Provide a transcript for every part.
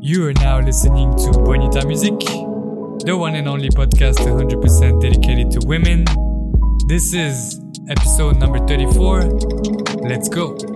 You are now listening to Bonita Music, the one and only podcast 100% dedicated to women. This is episode number 34. Let's go.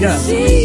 Yeah.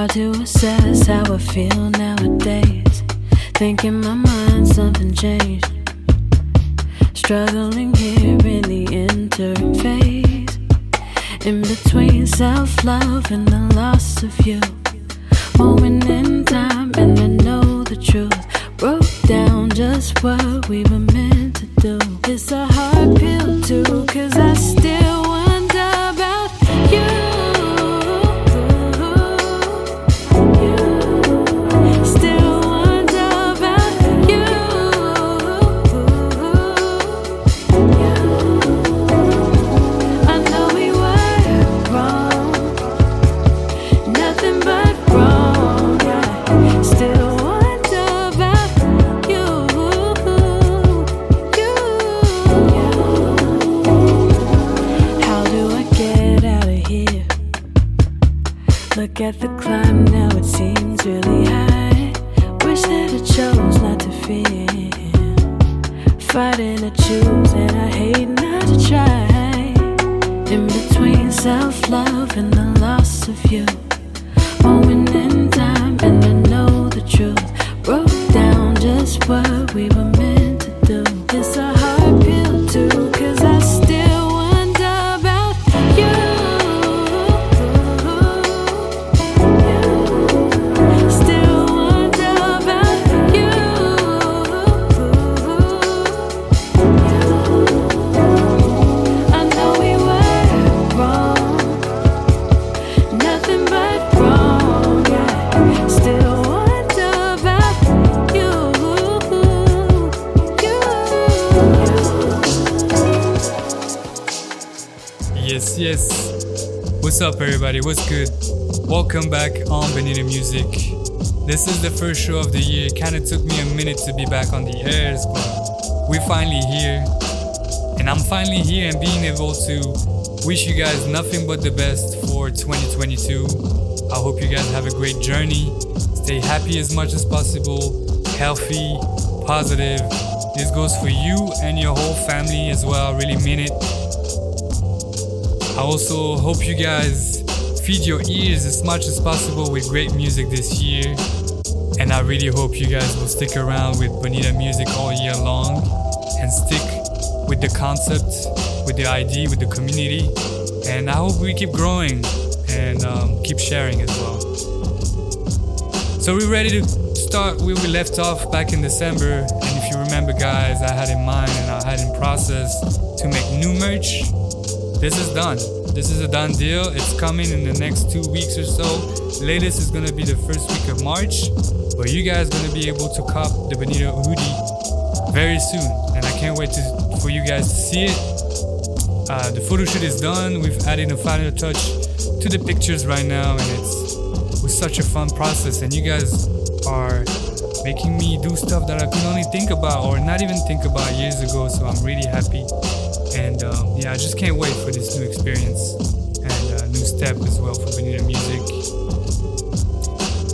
Hard to assess how I feel nowadays. Think in my mind something changed. Struggling here in the interim phase. In between self love and the loss of you. Moment in time, and I know the truth. Broke down just what we were What's up, everybody? What's good? Welcome back on Bonita Music. This is the first show of the year. It kind of took me a minute to be back on the airs, but we're finally here. And I'm finally here and being able to wish you guys nothing but the best for 2022. I hope you guys have a great journey. Stay happy as much as possible, healthy, positive. This goes for you and your whole family as well. I really mean it. I also hope you guys feed your ears as much as possible with great music this year. And I really hope you guys will stick around with Bonita music all year long and stick with the concept, with the idea, with the community. And I hope we keep growing and um, keep sharing as well. So we're ready to start where we left off back in December. And if you remember, guys, I had in mind and I had in process to make new merch. This is done. This is a done deal. It's coming in the next two weeks or so. Latest is gonna be the first week of March, but you guys gonna be able to cop the Bonita hoodie very soon, and I can't wait to, for you guys to see it. Uh, the photo shoot is done. We've added a final touch to the pictures right now, and it's was such a fun process. And you guys are making me do stuff that I could only think about or not even think about years ago. So I'm really happy, and um, yeah, I just can't wait for this new experience and uh, new step as well for Bonita Music.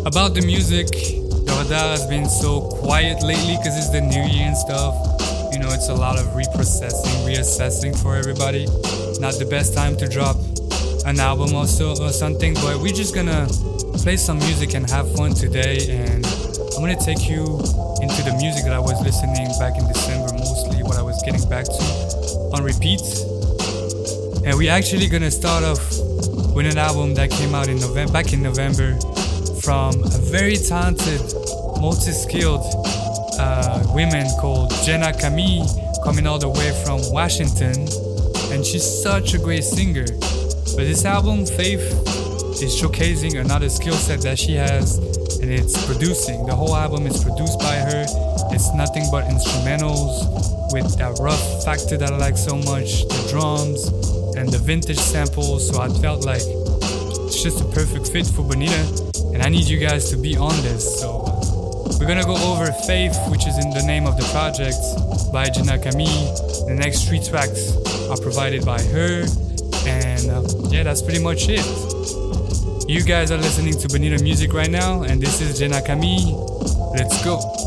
About the music, the radar has been so quiet lately because it's the new year and stuff. You know, it's a lot of reprocessing, reassessing for everybody. Not the best time to drop an album or so or something, but we're just gonna play some music and have fun today. And I'm gonna take you into the music that I was listening back in December, mostly what I was getting back to on repeat. And we're actually gonna start off with an album that came out in November, back in November, from a very talented, multi-skilled uh, woman called Jenna Camille, coming all the way from Washington, and she's such a great singer. But this album, Faith, is showcasing another skill set that she has, and it's producing. The whole album is produced by her. It's nothing but instrumentals with that rough factor that I like so much, the drums and the vintage samples. So I felt like it's just a perfect fit for Bonita, and I need you guys to be on this. So we're gonna go over Faith, which is in the name of the project by Jenna Camille. The next three tracks are provided by her, and uh, yeah, that's pretty much it. You guys are listening to Bonita Music right now, and this is Jenna Camille. Let's go.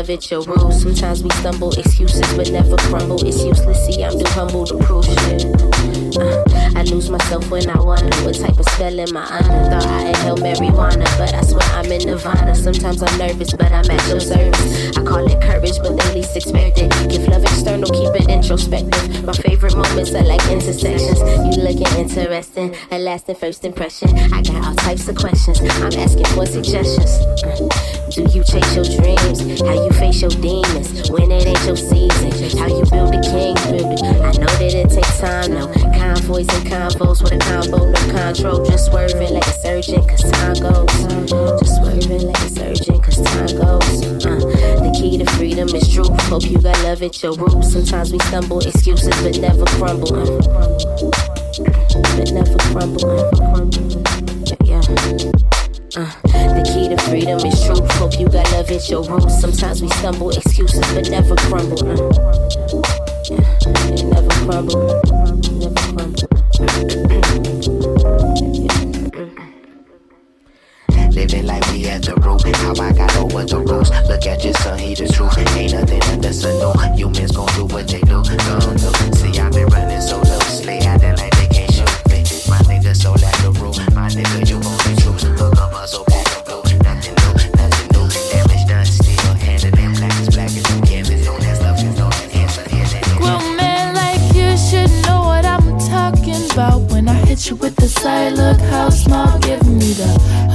Love at your roots. Sometimes we stumble, excuses but never crumble. It's useless, see, I'm too humble to prove shit. Uh, I lose myself when I wonder what type of spell am I under. Thought I inhaled marijuana, but I swear I'm in nirvana. Sometimes I'm nervous, but I'm at your service. I call it courage, but they least expect it. Give love external, keep it introspective. My favorite moments are like intersections. You looking interesting, a lasting first impression. I got all types of questions. I'm asking for suggestions. Do you chase your dreams? How you face your demons when it ain't your season? How you build a king? Build it. I know that it takes time. No convoys and convos with a combo, no control. Just swerving like a surgeon, cause time goes. Just swerving like a surgeon, cause time goes. Uh, the key to freedom is truth. Hope you got love at your roots. Sometimes we stumble, excuses, but never crumble. Uh, but never crumble. Yeah. Uh, the key to freedom is truth. Hope you got love at your roots. Sometimes we stumble, excuses, but never crumble. Uh, yeah, never crumble. Never crumble. Living like we at the root. How I got over the rules. Look at your son, he the truth. Ain't nothing under sun, no. Humans gon' do what they do. Gon' do. See, I've been running so loosely. Acting like they can't shoot me. My nigga so like the rule. My nigga, you be true. Look up, back hit you with the side. Look, how small, give me the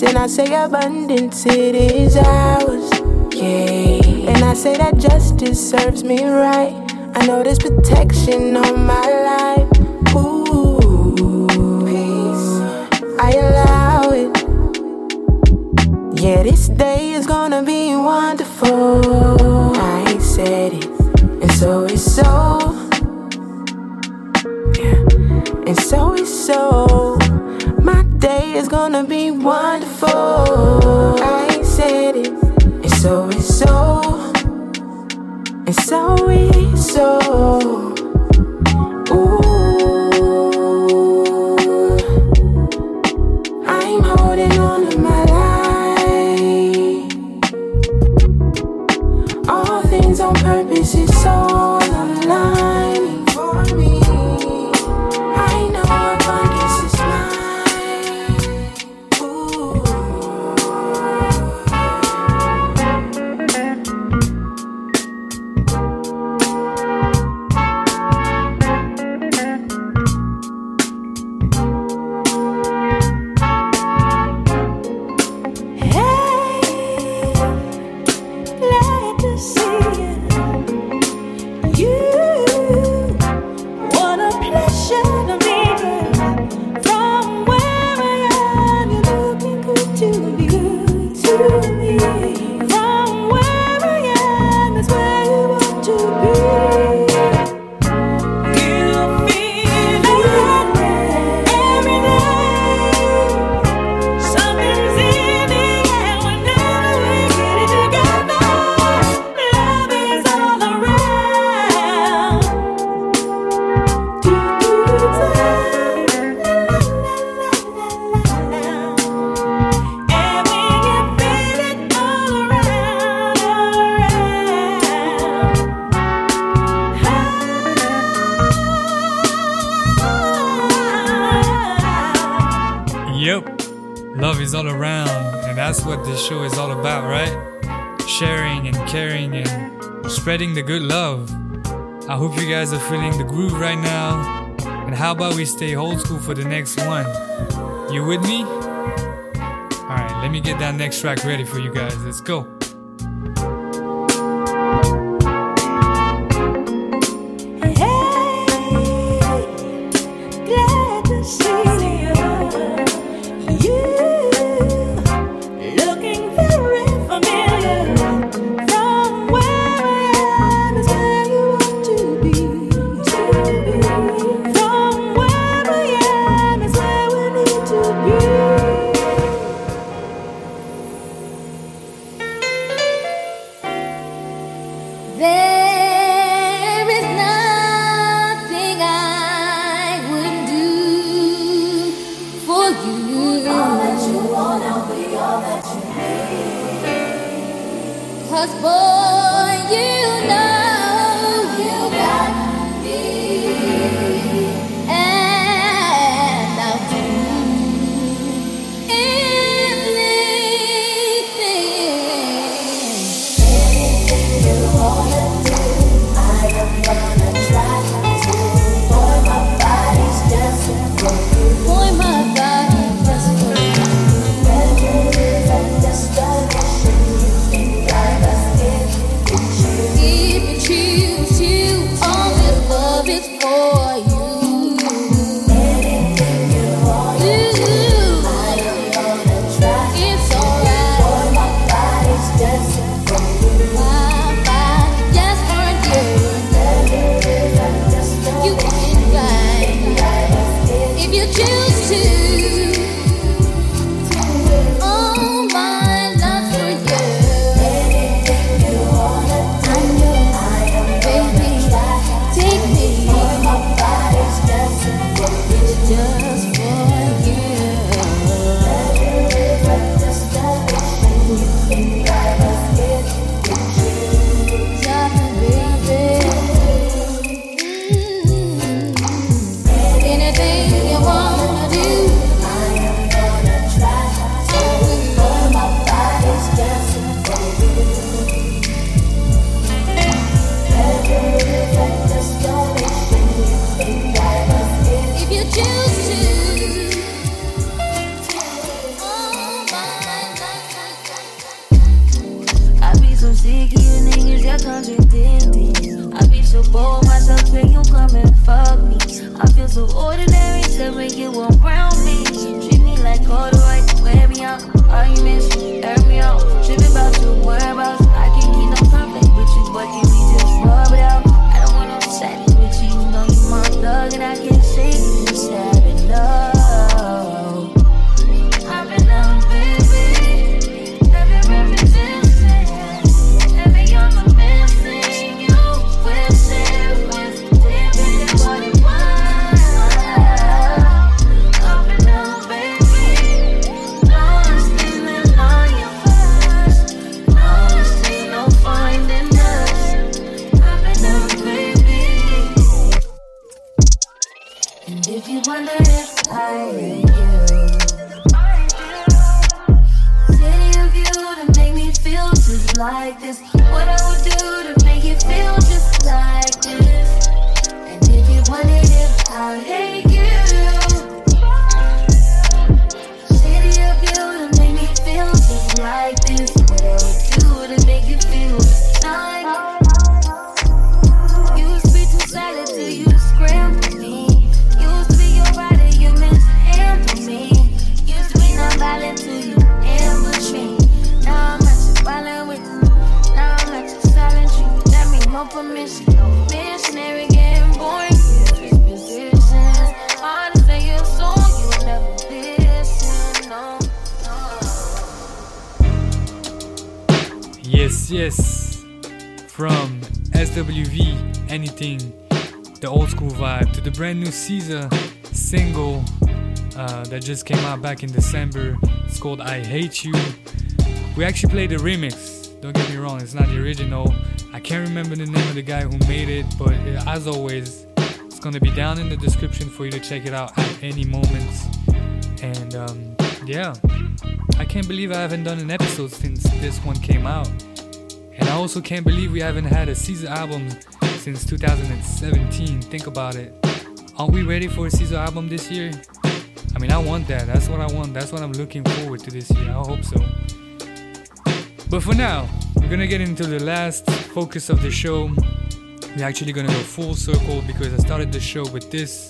And I say abundance, it is ours. Yeah. And I say that justice serves me right. I know there's protection on my life. Ooh, peace. I allow it. Yeah, this day you guys are feeling the groove right now. And how about we stay old school for the next one? You with me? Alright, let me get that next track ready for you guys. Let's go. was born. So ordinary to make you around me. You treat me like all the right, wear me out. Arguments, air me out. Tripping about your whereabouts. I Yes, yes. From SWV, anything, the old school vibe, to the brand new SZA single uh, that just came out back in December. It's called I Hate You. We actually played the remix. Don't get me wrong, it's not the original. I can't remember the name of the guy who made it, but uh, as always, it's gonna be down in the description for you to check it out at any moment. And um, yeah, I can't believe I haven't done an episode since this one came out. And I also can't believe we haven't had a SZA album since 2017. Think about it. Aren't we ready for a SZA album this year? I mean, I want that. That's what I want. That's what I'm looking forward to this year. I hope so. But for now, we're gonna get into the last focus of the show. We're actually gonna go full circle because I started the show with this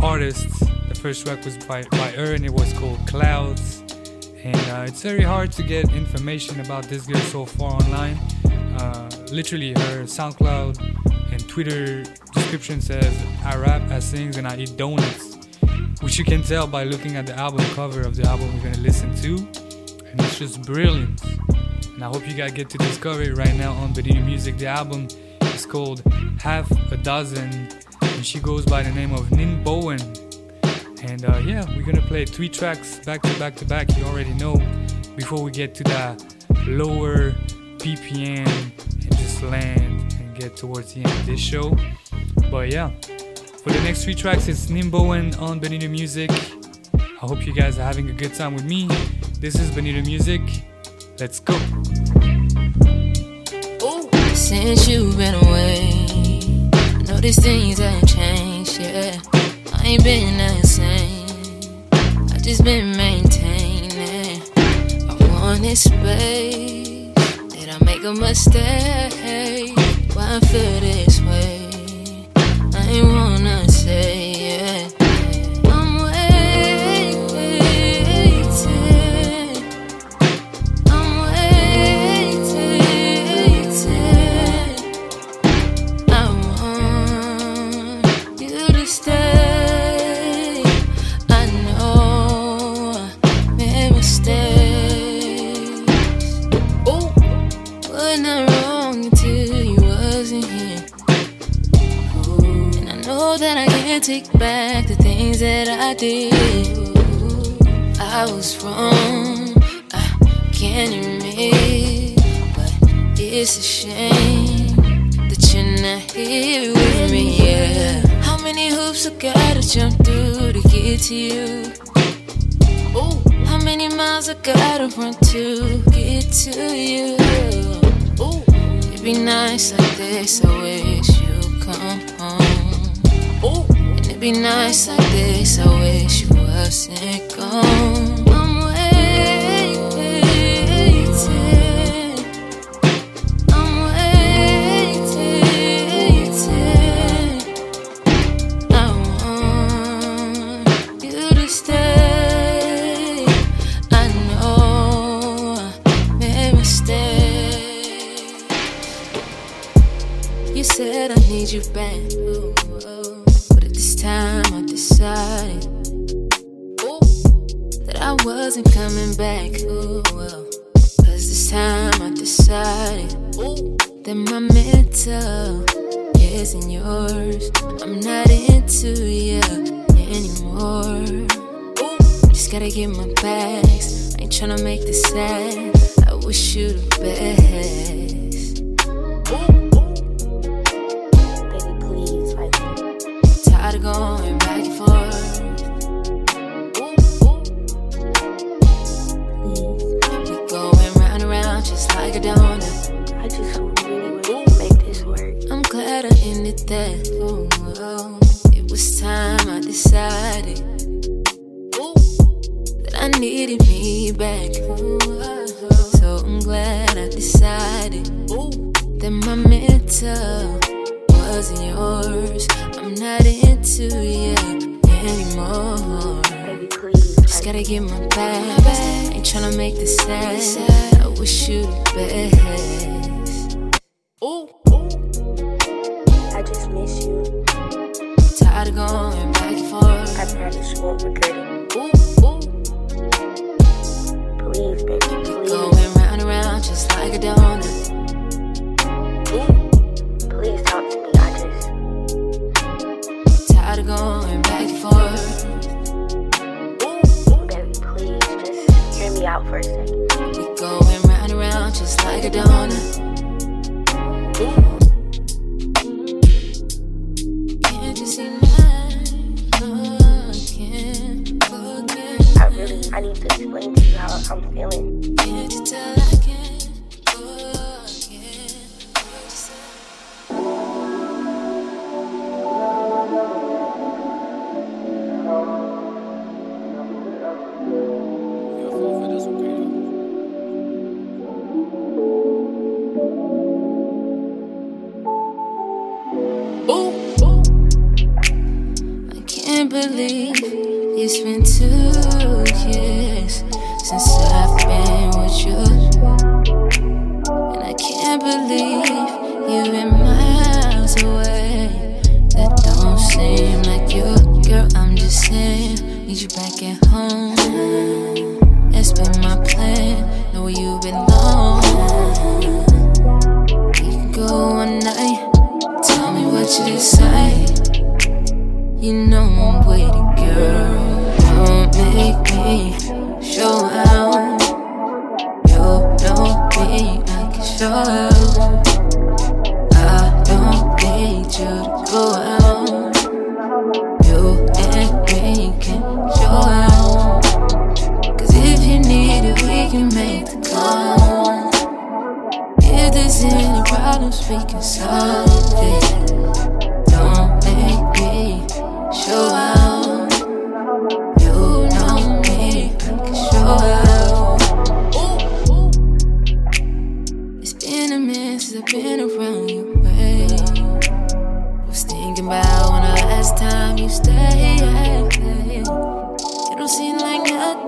artist. First track was by, by her and it was called Clouds. And uh, it's very hard to get information about this girl so far online. Uh, literally, her SoundCloud and Twitter description says, I rap, I sing, and I eat donuts. Which you can tell by looking at the album cover of the album we're gonna listen to. And it's just brilliant. And I hope you guys get to discover it right now on Bonita Music. The album is called Half a Dozen, and she goes by the name of Nin Bowen. And uh, yeah, we're gonna play three tracks back to back to back. You already know. Before we get to that lower BPM and just land and get towards the end of this show. But yeah, for the next three tracks, it's Nim Bowen on Bonita Music. I hope you guys are having a good time with me. This is Bonita Music. Let's go. Since you've been away, I know these things ain't changed, yeah. I ain't been the. I just been maintaining. I wanted space. Did I make a mistake? Why I feel this way? I ain't I did. I was wrong. I can't admit, but it's a shame that you're not here with me. Yeah. How many hoops I gotta jump through to get to you? Ooh, how many miles I gotta run to get to you? Ooh, it'd be nice like this. I wish be nights like this. I wish you wasn't gone. I'm waiting. I'm waiting. I want you to stay. I know I made mistakes. You said I need you back. Ooh time I decided that I wasn't coming back. Cause this time I decided that my mental isn't yours. I'm not into you anymore. Just gotta get my bags. I ain't tryna make this sad. I wish you the best. I'm feeling.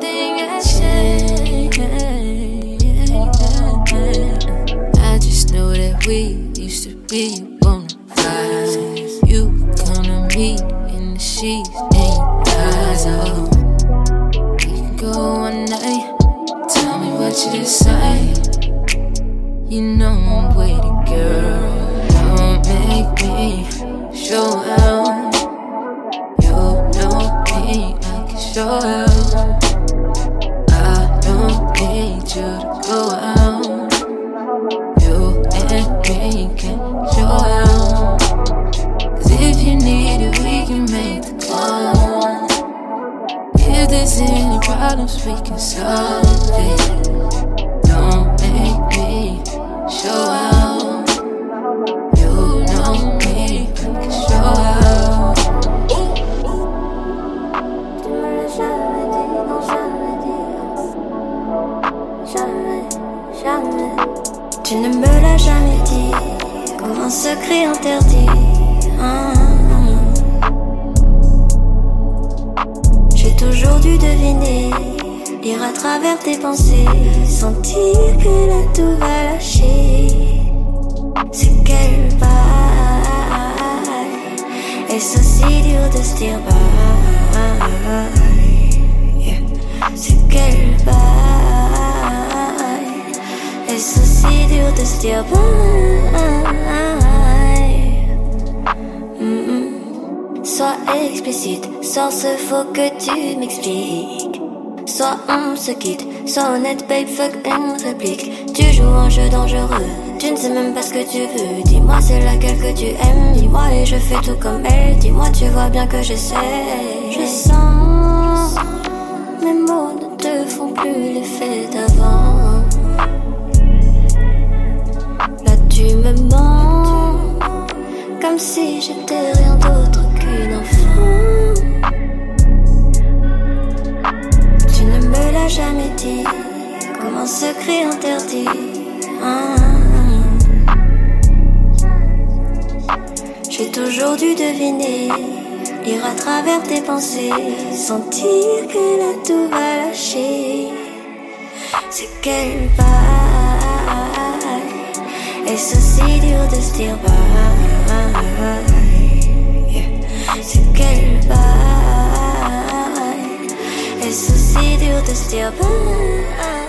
thing I just know that we used to be babe, fuck une réplique. Tu joues un jeu dangereux, tu ne sais même pas ce que tu veux. Dis-moi c'est laquelle que tu aimes, dis-moi et je fais tout comme elle. Dis-moi, tu vois bien que j'essaie. Je sens, mes mots ne te font plus l'effet d'avant. Là tu me mens, comme si j'étais rien d'autre qu'une enfant. Tu ne me l'as jamais dit, comme un secret interdit. Ah. J'ai toujours dû deviner, lire à travers tes pensées, sentir que là tout va lâcher. C'est quel bail, et c'est si dur de se dire bye. C'est quel bail, et c'est si dur de se dire bye.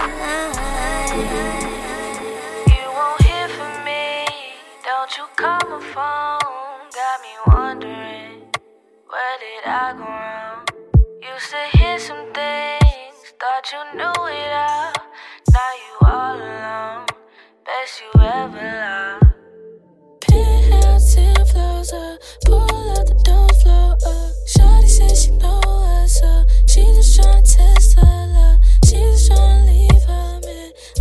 She just tryna test her love. She just tryna leave.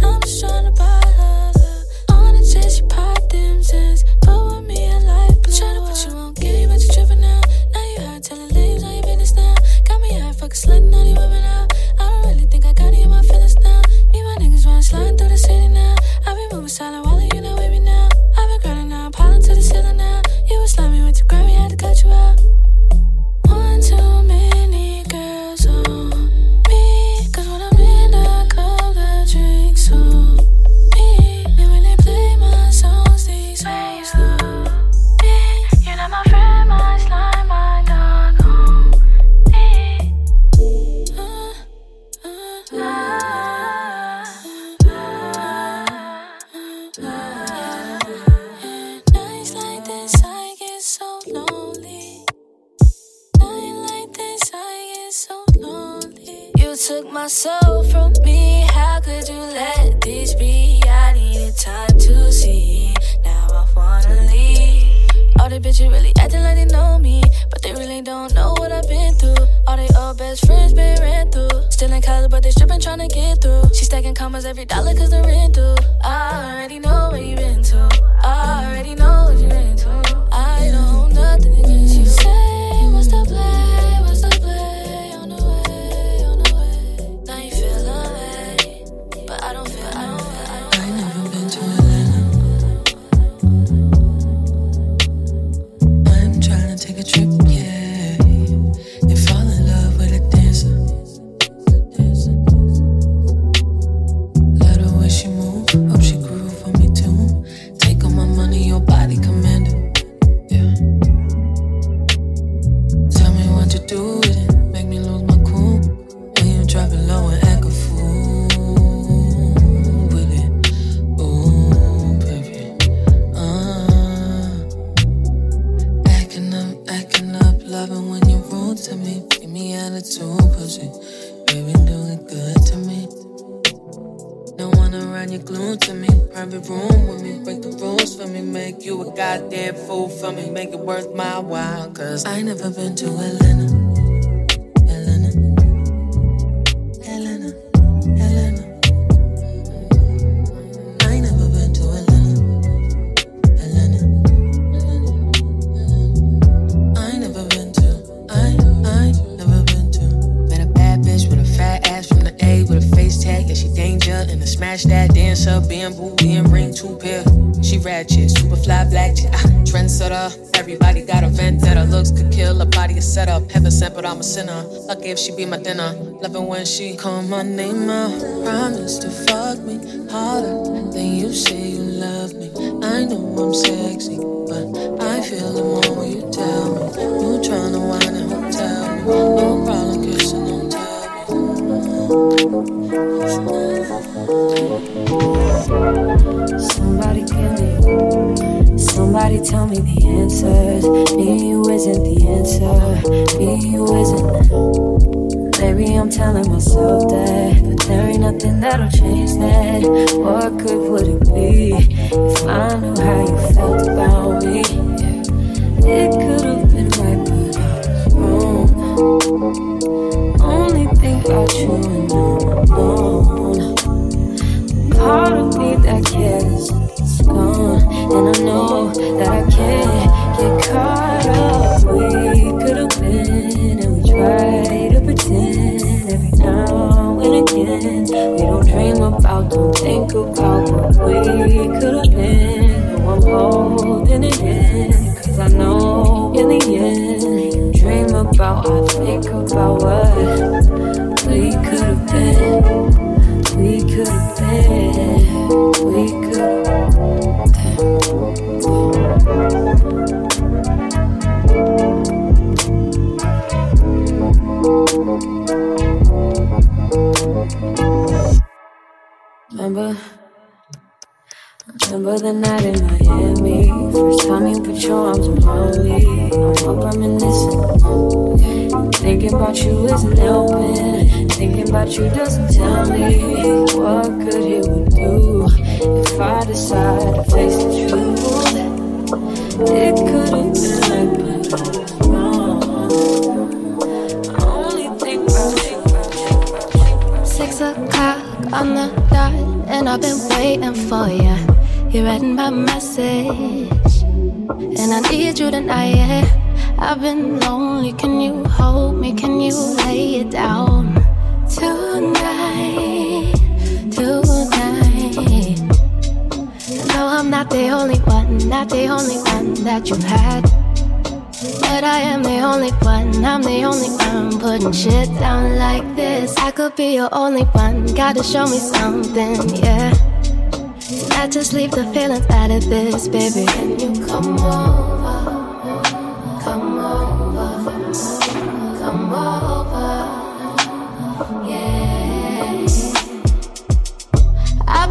I'm just tryna buy her love. On the jet she popped them zins, but with me I like blue. Tryna put you on game, but you tripping now. Now you hard telling lies on your business now. Got me high, fucking slutting on these women out. I don't really think I got any of my feelings now. Me my niggas run sliding through the city now. I be moving silent to me. Give me attitude, pussy. Baby, do it good to me. Don't wanna run you glued to me. Private room with me, break the rules for me. Make you a goddamn fool for me. Make it worth my while. Cause I never been to. Atlanta. Setup. Heaven sent, but I'm a sinner. Lucky if she be my dinner. Loving when she call my name out. Promise to fuck me harder than you say you love me. I know I'm sexy. but I feel the more you tell me. You tryna whine and hotel me. No problem kissing on Somebody kill me. Somebody tell me the answers. Me, you isn't the answer. Me, you isn't. Maybe I'm telling myself that, but there ain't nothing that'll change that. What good would it be if I knew how you felt about me? It could have been right, but I was wrong. Only think about you and I'm alone. Part of me that cares and I know that I can't get caught up. We could have been, and we try to pretend every now and again. We don't dream about, don't think about what we could have been. No, I'm holding it in, cause I know in the end, dream about, I think about what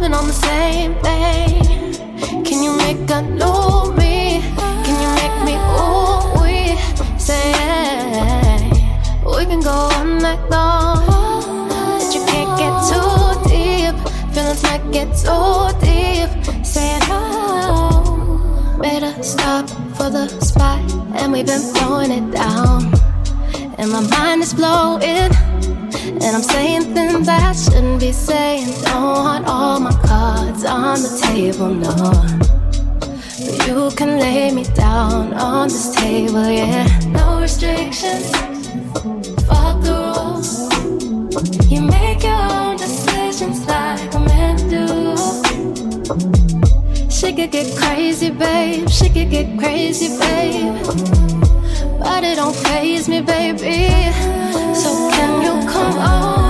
On the same thing. Can you make a new me? Can you make me ooh we say we can go all night long, but you can't get too deep. Feelings might get too deep. Saying oh, made a stop for the spot, and we've been throwing it down. And my mind is blowing. And I'm saying things I shouldn't be saying. Don't want all my cards on the table, no. But you can lay me down on this table, yeah. No restrictions, fuck the rules. You make your own decisions like a man do. She could get crazy, babe. She could get crazy, babe. But it don't phase me, baby. Come over?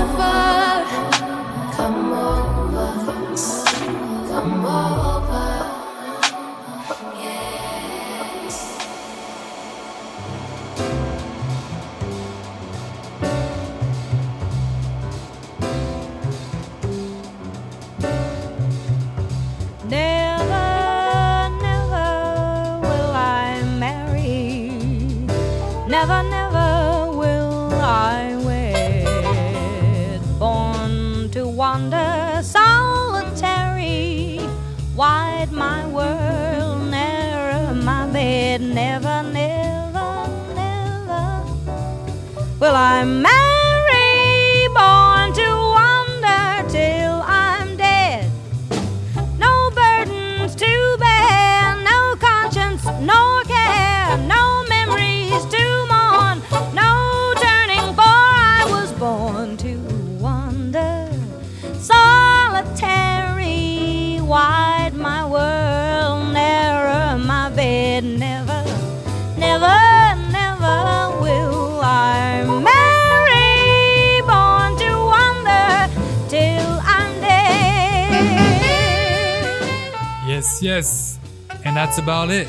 That's about it.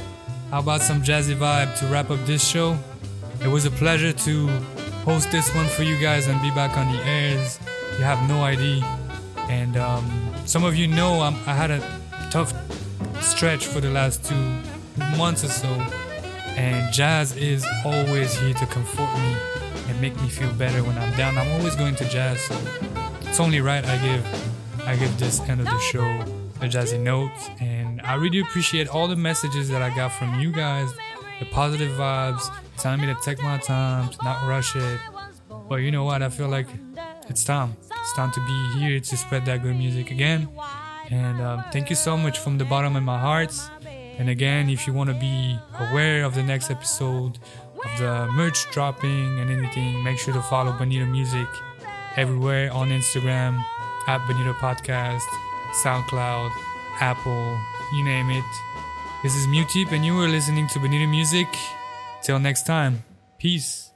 How about some jazzy vibe to wrap up this show? It was a pleasure to host this one for you guys and be back on the airs. You have no idea. And um, some of you know I'm, I had a tough stretch for the last two months or so. And jazz is always here to comfort me and make me feel better when I'm down. I'm always going to jazz, so it's only right I give I give this end of the show a jazzy note. And I really appreciate all the messages that I got from you guys, the positive vibes, telling me to take my time, to not rush it. But you know what? I feel like it's time. It's time to be here to spread that good music again. And um, thank you so much from the bottom of my heart. And again, if you want to be aware of the next episode, of the merch dropping and anything, make sure to follow Bonita Music everywhere on Instagram at Bonita Podcast, SoundCloud, Apple, you name it. This is Mutip, and you are listening to Bonita Music. Till next time, peace.